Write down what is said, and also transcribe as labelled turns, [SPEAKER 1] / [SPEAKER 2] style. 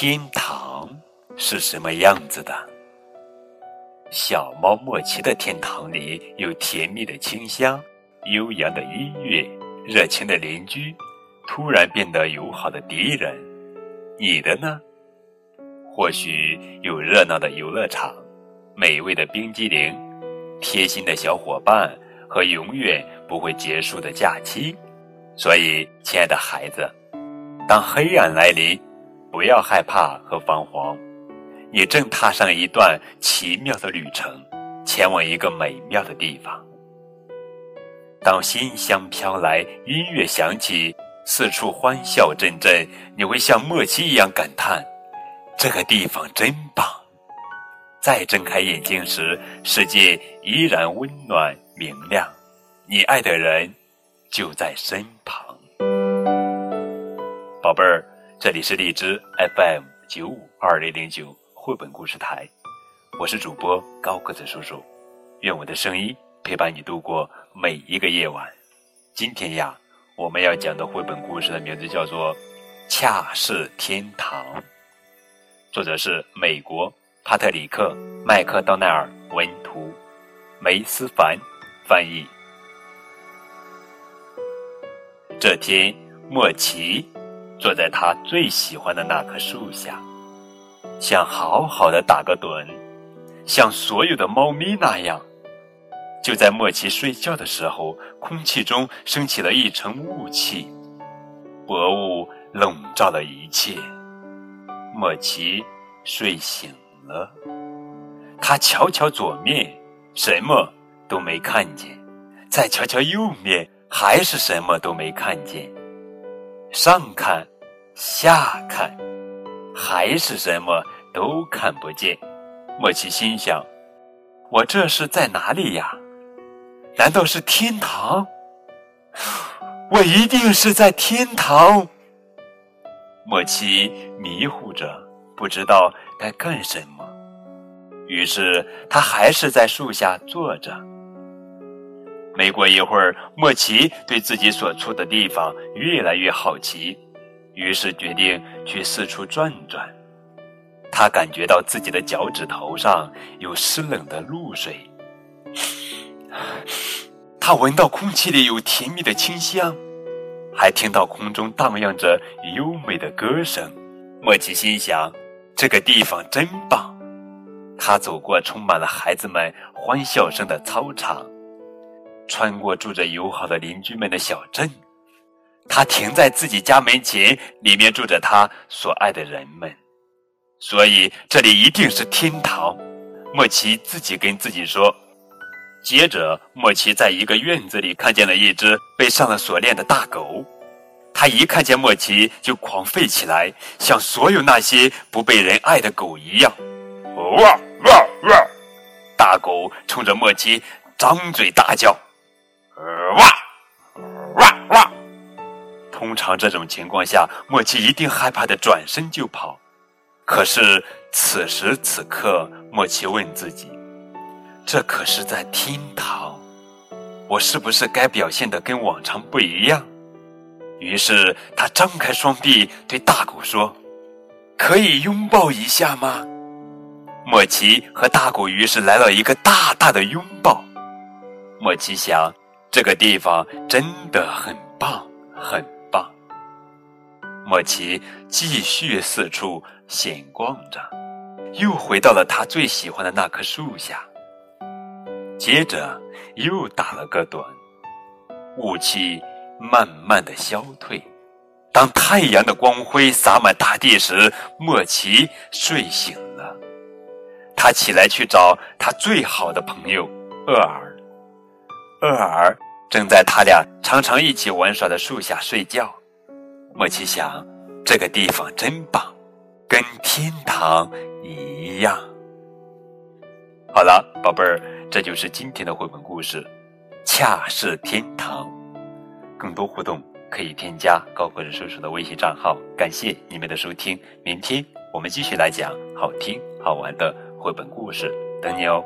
[SPEAKER 1] 天堂是什么样子的？小猫莫奇的天堂里有甜蜜的清香、悠扬的音乐、热情的邻居，突然变得友好的敌人。你的呢？或许有热闹的游乐场、美味的冰激凌、贴心的小伙伴和永远不会结束的假期。所以，亲爱的孩子，当黑暗来临，不要害怕和彷徨。你正踏上一段奇妙的旅程，前往一个美妙的地方。当馨香飘来，音乐响起，四处欢笑阵阵，你会像莫奇一样感叹：“这个地方真棒！”再睁开眼睛时，世界依然温暖明亮，你爱的人就在身旁。宝贝儿，这里是荔枝 FM 九五二零零九。绘本故事台，我是主播高个子叔叔，愿我的声音陪伴你度过每一个夜晚。今天呀，我们要讲的绘本故事的名字叫做《恰是天堂》，作者是美国帕特里克·麦克道奈尔文图，梅思凡翻译。这天，莫奇坐在他最喜欢的那棵树下。想好好的打个盹，像所有的猫咪那样。就在莫奇睡觉的时候，空气中升起了一层雾气，薄雾笼罩了一切。莫奇睡醒了，他瞧瞧左面，什么都没看见；再瞧瞧右面，还是什么都没看见。上看，下看。还是什么都看不见，莫奇心想：“我这是在哪里呀？难道是天堂？我一定是在天堂。”莫奇迷糊着，不知道该干什么。于是他还是在树下坐着。没过一会儿，莫奇对自己所处的地方越来越好奇。于是决定去四处转转。他感觉到自己的脚趾头上有湿冷的露水，他闻到空气里有甜蜜的清香，还听到空中荡漾着优美的歌声。莫奇心想：这个地方真棒。他走过充满了孩子们欢笑声的操场，穿过住着友好的邻居们的小镇。他停在自己家门前，里面住着他所爱的人们，所以这里一定是天堂。莫奇自己跟自己说。接着，莫奇在一个院子里看见了一只被上了锁链的大狗，他一看见莫奇就狂吠起来，像所有那些不被人爱的狗一样。哇哇哇！大狗冲着莫奇张嘴大叫。通常这种情况下，莫奇一定害怕的转身就跑。可是此时此刻，莫奇问自己：“这可是在天堂，我是不是该表现的跟往常不一样？”于是他张开双臂对大狗说：“可以拥抱一下吗？”莫奇和大狗于是来了一个大大的拥抱。莫奇想，这个地方真的很棒，很。莫奇继续四处闲逛着，又回到了他最喜欢的那棵树下。接着又打了个盹，雾气慢慢的消退。当太阳的光辉洒满大地时，莫奇睡醒了。他起来去找他最好的朋友厄尔。厄尔正在他俩常常一起玩耍的树下睡觉。莫奇想，这个地方真棒，跟天堂一样。好了，宝贝儿，这就是今天的绘本故事，恰是天堂。更多互动可以添加高个子叔叔的微信账号。感谢你们的收听，明天我们继续来讲好听好玩的绘本故事，等你哦。